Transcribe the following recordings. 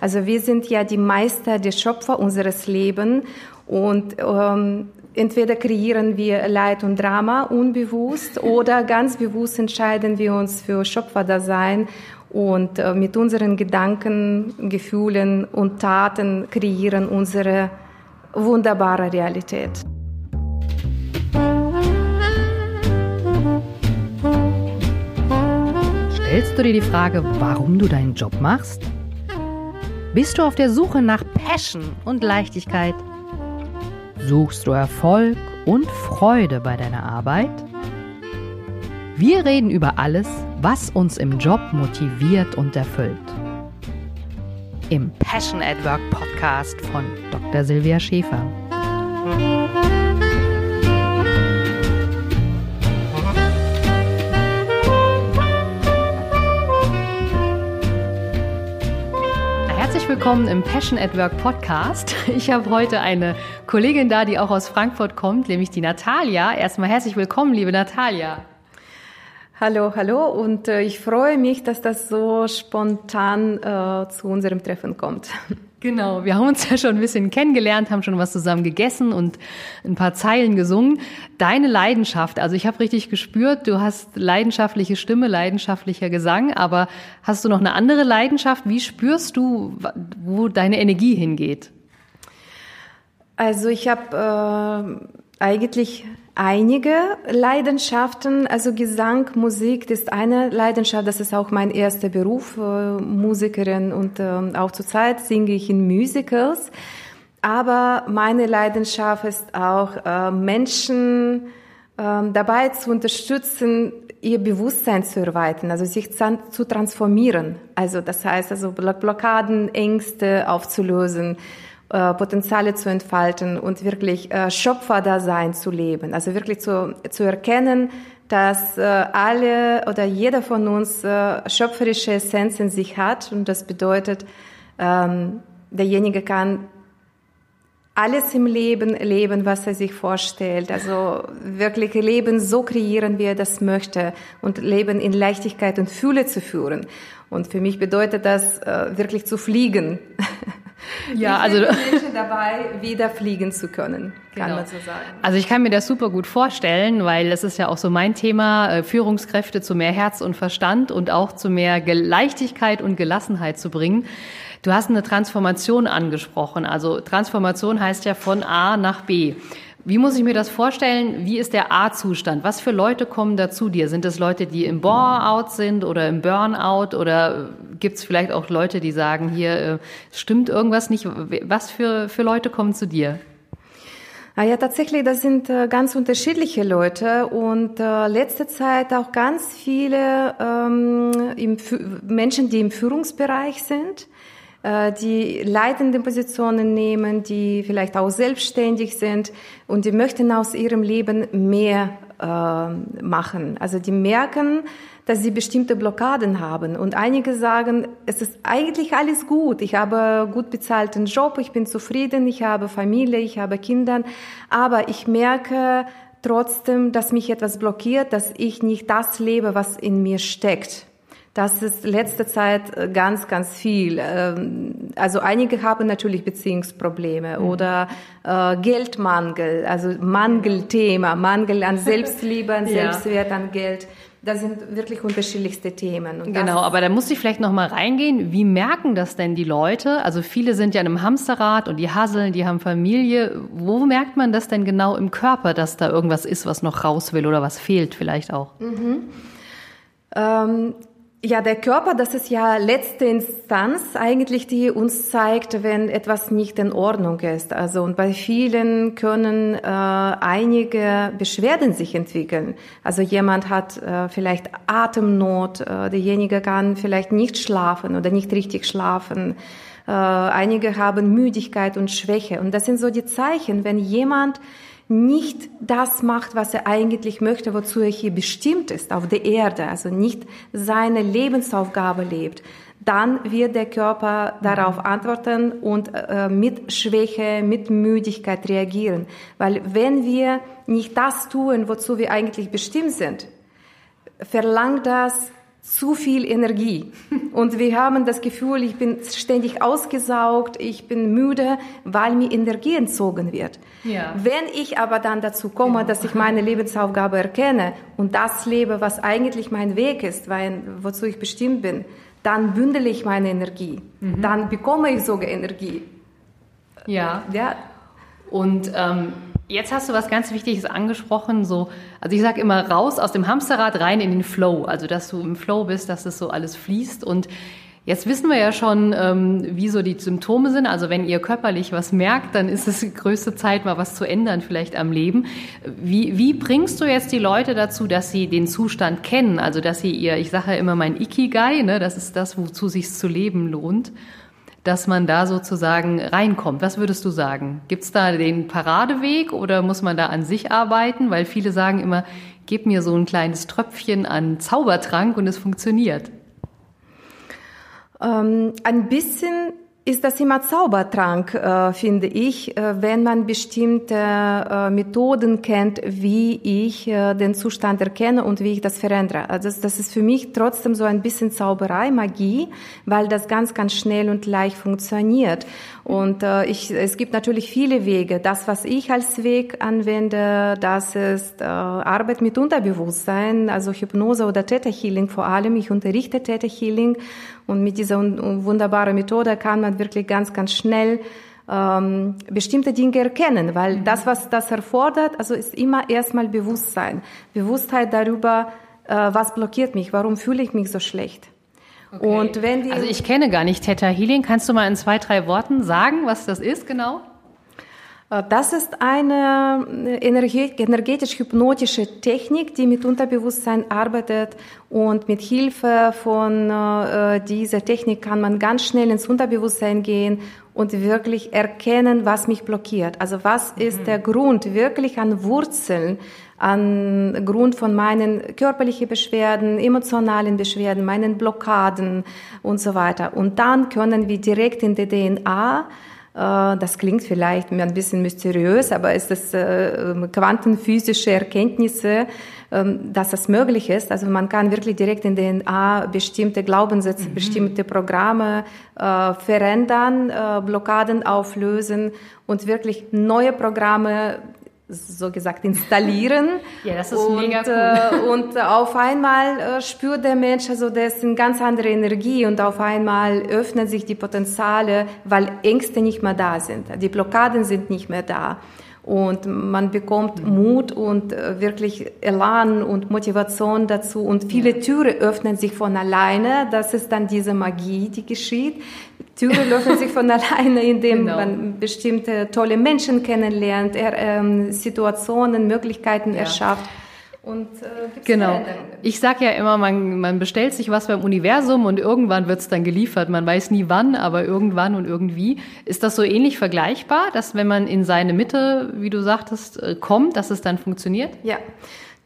Also wir sind ja die Meister, die Schöpfer unseres Lebens und ähm, entweder kreieren wir Leid und Drama unbewusst oder ganz bewusst entscheiden wir uns für Schöpferdasein und äh, mit unseren Gedanken, Gefühlen und Taten kreieren unsere wunderbare Realität. Stellst du dir die Frage, warum du deinen Job machst? Bist du auf der Suche nach Passion und Leichtigkeit? Suchst du Erfolg und Freude bei deiner Arbeit? Wir reden über alles, was uns im Job motiviert und erfüllt. Im Passion at Work Podcast von Dr. Silvia Schäfer. Willkommen im Passion at Work Podcast. Ich habe heute eine Kollegin da, die auch aus Frankfurt kommt, nämlich die Natalia. Erstmal herzlich willkommen, liebe Natalia. Hallo, hallo und äh, ich freue mich, dass das so spontan äh, zu unserem Treffen kommt. Genau, wir haben uns ja schon ein bisschen kennengelernt, haben schon was zusammen gegessen und ein paar Zeilen gesungen. Deine Leidenschaft, also ich habe richtig gespürt, du hast leidenschaftliche Stimme, leidenschaftlicher Gesang, aber hast du noch eine andere Leidenschaft? Wie spürst du, wo deine Energie hingeht? Also ich habe äh, eigentlich einige Leidenschaften. Also Gesang, Musik ist eine Leidenschaft. Das ist auch mein erster Beruf, äh, Musikerin und äh, auch zurzeit singe ich in Musicals. Aber meine Leidenschaft ist auch äh, Menschen ähm, dabei zu unterstützen, ihr Bewusstsein zu erweitern, also sich zu transformieren. Also das heißt, also Blockaden, Ängste aufzulösen äh, Potenziale zu entfalten und wirklich äh, Schöpferdasein zu leben. Also wirklich zu, zu erkennen, dass äh, alle oder jeder von uns äh, schöpferische Essenz in sich hat und das bedeutet, ähm, derjenige kann alles im Leben leben, was er sich vorstellt. Also wirklich Leben so kreieren, wie er das möchte und Leben in Leichtigkeit und Fühle zu führen. Und für mich bedeutet das wirklich zu fliegen. Ja, also Menschen dabei, wieder fliegen zu können, kann genau. man so sagen. Also ich kann mir das super gut vorstellen, weil es ist ja auch so mein Thema, äh, Führungskräfte zu mehr Herz und Verstand und auch zu mehr Leichtigkeit und Gelassenheit zu bringen. Du hast eine Transformation angesprochen. Also Transformation heißt ja von A nach B. Wie muss ich mir das vorstellen? Wie ist der A-Zustand? Was für Leute kommen da zu dir? Sind es Leute, die im Bore-out sind oder im Burnout? Oder gibt es vielleicht auch Leute, die sagen, hier äh, stimmt irgendwas nicht? Was für, für Leute kommen zu dir? Ah ja, tatsächlich, das sind äh, ganz unterschiedliche Leute und äh, letzte Zeit auch ganz viele ähm, Menschen, die im Führungsbereich sind äh, die leitende Positionen nehmen, die vielleicht auch selbstständig sind und die möchten aus ihrem Leben mehr äh, machen. Also die merken, dass sie bestimmte Blockaden haben. Und einige sagen, es ist eigentlich alles gut. Ich habe gut bezahlten Job, ich bin zufrieden, ich habe Familie, ich habe Kinder, aber ich merke trotzdem, dass mich etwas blockiert, dass ich nicht das lebe, was in mir steckt. Das ist letzte Zeit äh, ganz, ganz viel. Ähm, also einige haben natürlich Beziehungsprobleme mhm. oder äh, Geldmangel, also Mangelthema, Mangel an Selbstliebe, an ja. Selbstwert, an Geld. Das sind wirklich unterschiedlichste Themen. Und genau, aber da muss ich vielleicht noch mal reingehen. Wie merken das denn die Leute? Also viele sind ja in einem Hamsterrad und die hasseln, die haben Familie. Wo merkt man das denn genau im Körper, dass da irgendwas ist, was noch raus will oder was fehlt vielleicht auch? Mhm. Ähm, ja, der Körper, das ist ja letzte Instanz eigentlich, die uns zeigt, wenn etwas nicht in Ordnung ist. Also und bei vielen können äh, einige Beschwerden sich entwickeln. Also jemand hat äh, vielleicht Atemnot, äh, derjenige kann vielleicht nicht schlafen oder nicht richtig schlafen. Äh, einige haben Müdigkeit und Schwäche. Und das sind so die Zeichen, wenn jemand nicht das macht, was er eigentlich möchte, wozu er hier bestimmt ist auf der Erde, also nicht seine Lebensaufgabe lebt, dann wird der Körper darauf antworten und äh, mit Schwäche, mit Müdigkeit reagieren. Weil wenn wir nicht das tun, wozu wir eigentlich bestimmt sind, verlangt das zu viel Energie. Und wir haben das Gefühl, ich bin ständig ausgesaugt, ich bin müde, weil mir Energie entzogen wird. Ja. Wenn ich aber dann dazu komme, genau. dass ich meine Lebensaufgabe erkenne und das lebe, was eigentlich mein Weg ist, weil, wozu ich bestimmt bin, dann bündel ich meine Energie. Mhm. Dann bekomme ich sogar Energie. Ja. Ja. Und ähm, Jetzt hast du was ganz Wichtiges angesprochen, so, also ich sage immer raus aus dem Hamsterrad rein in den Flow, also dass du im Flow bist, dass das so alles fließt und Jetzt wissen wir ja schon, ähm, wie so die Symptome sind. Also wenn ihr körperlich was merkt, dann ist es die größte Zeit, mal was zu ändern, vielleicht am Leben. Wie, wie bringst du jetzt die Leute dazu, dass sie den Zustand kennen? Also dass sie ihr, ich sage ja immer mein Ikigai, ne, das ist das, wozu sich zu leben lohnt dass man da sozusagen reinkommt. Was würdest du sagen? Gibt es da den Paradeweg oder muss man da an sich arbeiten? Weil viele sagen immer, gib mir so ein kleines Tröpfchen an Zaubertrank und es funktioniert. Ähm, ein bisschen ist das immer Zaubertrank, äh, finde ich, äh, wenn man bestimmte äh, Methoden kennt, wie ich äh, den Zustand erkenne und wie ich das verändere. Also das, das, ist für mich trotzdem so ein bisschen Zauberei, Magie, weil das ganz, ganz schnell und leicht funktioniert. Und äh, ich, es gibt natürlich viele Wege. Das, was ich als Weg anwende, das ist äh, Arbeit mit Unterbewusstsein, also Hypnose oder Theta Healing vor allem. Ich unterrichte Theta Healing und mit dieser wunderbaren Methode kann man wirklich ganz, ganz schnell ähm, bestimmte Dinge erkennen, weil mhm. das, was das erfordert, also ist immer erstmal Bewusstsein. Bewusstheit darüber, äh, was blockiert mich, warum fühle ich mich so schlecht. Okay. Und wenn die also ich kenne gar nicht Theta Healing. Kannst du mal in zwei, drei Worten sagen, was das ist genau? Äh, das ist eine energetisch-hypnotische Technik, die mit Unterbewusstsein arbeitet und mit Hilfe von äh, dieser Technik kann man ganz schnell ins Unterbewusstsein gehen und wirklich erkennen, was mich blockiert. Also was ist mhm. der Grund wirklich an Wurzeln an Grund von meinen körperlichen Beschwerden, emotionalen Beschwerden, meinen Blockaden und so weiter. Und dann können wir direkt in der DNA äh, das klingt vielleicht ein bisschen mysteriös, aber es ist äh, quantenphysische Erkenntnisse, ähm, dass das möglich ist. Also man kann wirklich direkt in DNA bestimmte Glaubenssätze, mhm. bestimmte Programme äh, verändern, Blockaden auflösen und wirklich neue Programme so gesagt installieren. ja, das ist und, mega cool. Äh, und auf einmal äh, spürt der Mensch, also das ist eine ganz andere Energie und auf einmal öffnen sich die Potenziale, weil Ängste nicht mehr da sind. Die Blockaden sind nicht mehr da. Und man bekommt mhm. Mut und äh, wirklich Elan und Motivation dazu. Und viele Türen öffnen sich von alleine. Das ist dann diese Magie, die geschieht. Türen öffnen sich von alleine, indem genau. man bestimmte tolle Menschen kennenlernt, er, ähm, Situationen, Möglichkeiten ja. erschafft. Und, äh, genau. Ich sage ja immer, man, man bestellt sich was beim Universum und irgendwann wird es dann geliefert. Man weiß nie wann, aber irgendwann und irgendwie. Ist das so ähnlich vergleichbar, dass wenn man in seine Mitte, wie du sagtest, äh, kommt, dass es dann funktioniert? Ja.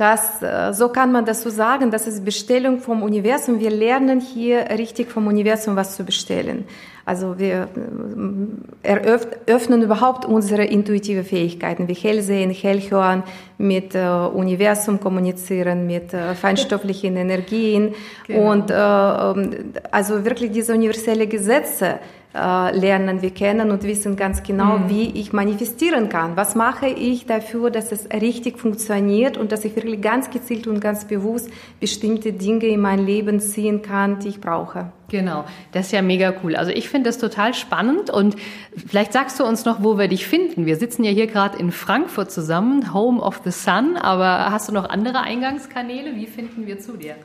Das, äh, so kann man das so sagen, das ist Bestellung vom Universum. Wir lernen hier richtig vom Universum was zu bestellen. Also wir äh, eröffnen überhaupt unsere intuitive Fähigkeiten, wie hellsehen, hellhören, mit äh, Universum kommunizieren, mit äh, feinstofflichen Energien genau. und äh, ähm, also wirklich diese universelle Gesetze lernen wir kennen und wissen ganz genau, mhm. wie ich manifestieren kann. Was mache ich dafür, dass es richtig funktioniert und dass ich wirklich ganz gezielt und ganz bewusst bestimmte Dinge in mein Leben ziehen kann, die ich brauche. Genau, das ist ja mega cool. Also ich finde das total spannend und vielleicht sagst du uns noch, wo wir dich finden. Wir sitzen ja hier gerade in Frankfurt zusammen, Home of the Sun, aber hast du noch andere Eingangskanäle? Wie finden wir zu dir?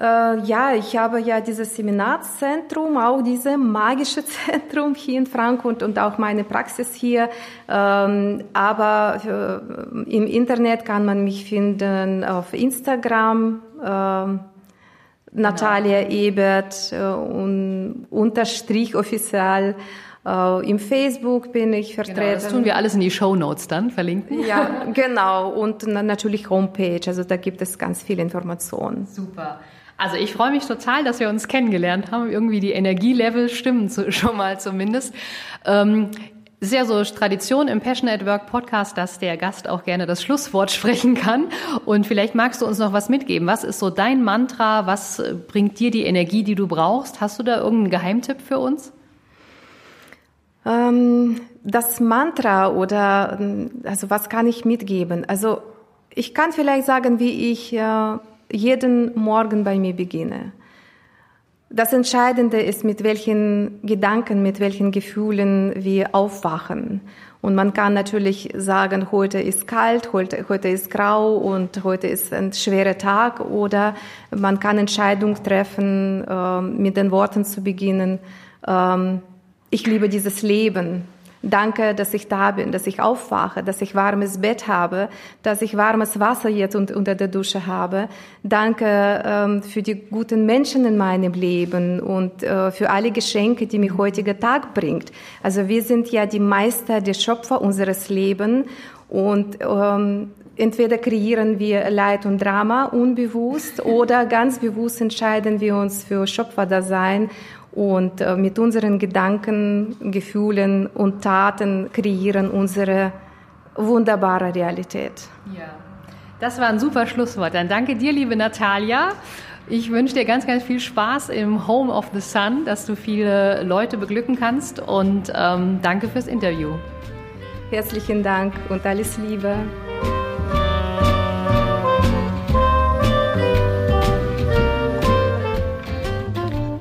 Äh, ja, ich habe ja dieses Seminarzentrum, auch dieses magische Zentrum hier in Frankfurt und auch meine Praxis hier. Ähm, aber äh, im Internet kann man mich finden auf Instagram. Äh, Natalia ja. Ebert äh, und unterstrich offiziell. Im Facebook bin ich vertreten. Genau, das tun wir alles in die Show Notes dann verlinken. Ja, genau. Und natürlich Homepage. Also da gibt es ganz viele Informationen. Super. Also ich freue mich total, dass wir uns kennengelernt haben. Irgendwie die Energielevel stimmen zu, schon mal zumindest. Ähm, ist ja so Tradition im Passion at Work Podcast, dass der Gast auch gerne das Schlusswort sprechen kann. Und vielleicht magst du uns noch was mitgeben. Was ist so dein Mantra? Was bringt dir die Energie, die du brauchst? Hast du da irgendeinen Geheimtipp für uns? Ähm, das Mantra oder also was kann ich mitgeben? Also ich kann vielleicht sagen, wie ich äh, jeden Morgen bei mir beginne. Das Entscheidende ist, mit welchen Gedanken, mit welchen Gefühlen wir aufwachen. Und man kann natürlich sagen, heute ist kalt, heute, heute ist grau und heute ist ein schwerer Tag. Oder man kann Entscheidungen treffen, äh, mit den Worten zu beginnen, ähm, ich liebe dieses Leben. Danke, dass ich da bin, dass ich aufwache, dass ich warmes Bett habe, dass ich warmes Wasser jetzt unter der Dusche habe. Danke ähm, für die guten Menschen in meinem Leben und äh, für alle Geschenke, die mir heutiger Tag bringt. Also wir sind ja die Meister, die Schöpfer unseres Lebens und ähm, entweder kreieren wir Leid und Drama unbewusst oder ganz bewusst entscheiden wir uns für Schöpferdasein und äh, mit unseren Gedanken, Gefühlen und Taten kreieren unsere wunderbare Realität. Ja, das war ein super Schlusswort. Dann danke dir, liebe Natalia. Ich wünsche dir ganz, ganz viel Spaß im Home of the Sun, dass du viele Leute beglücken kannst und ähm, danke fürs Interview. Herzlichen Dank und alles Liebe.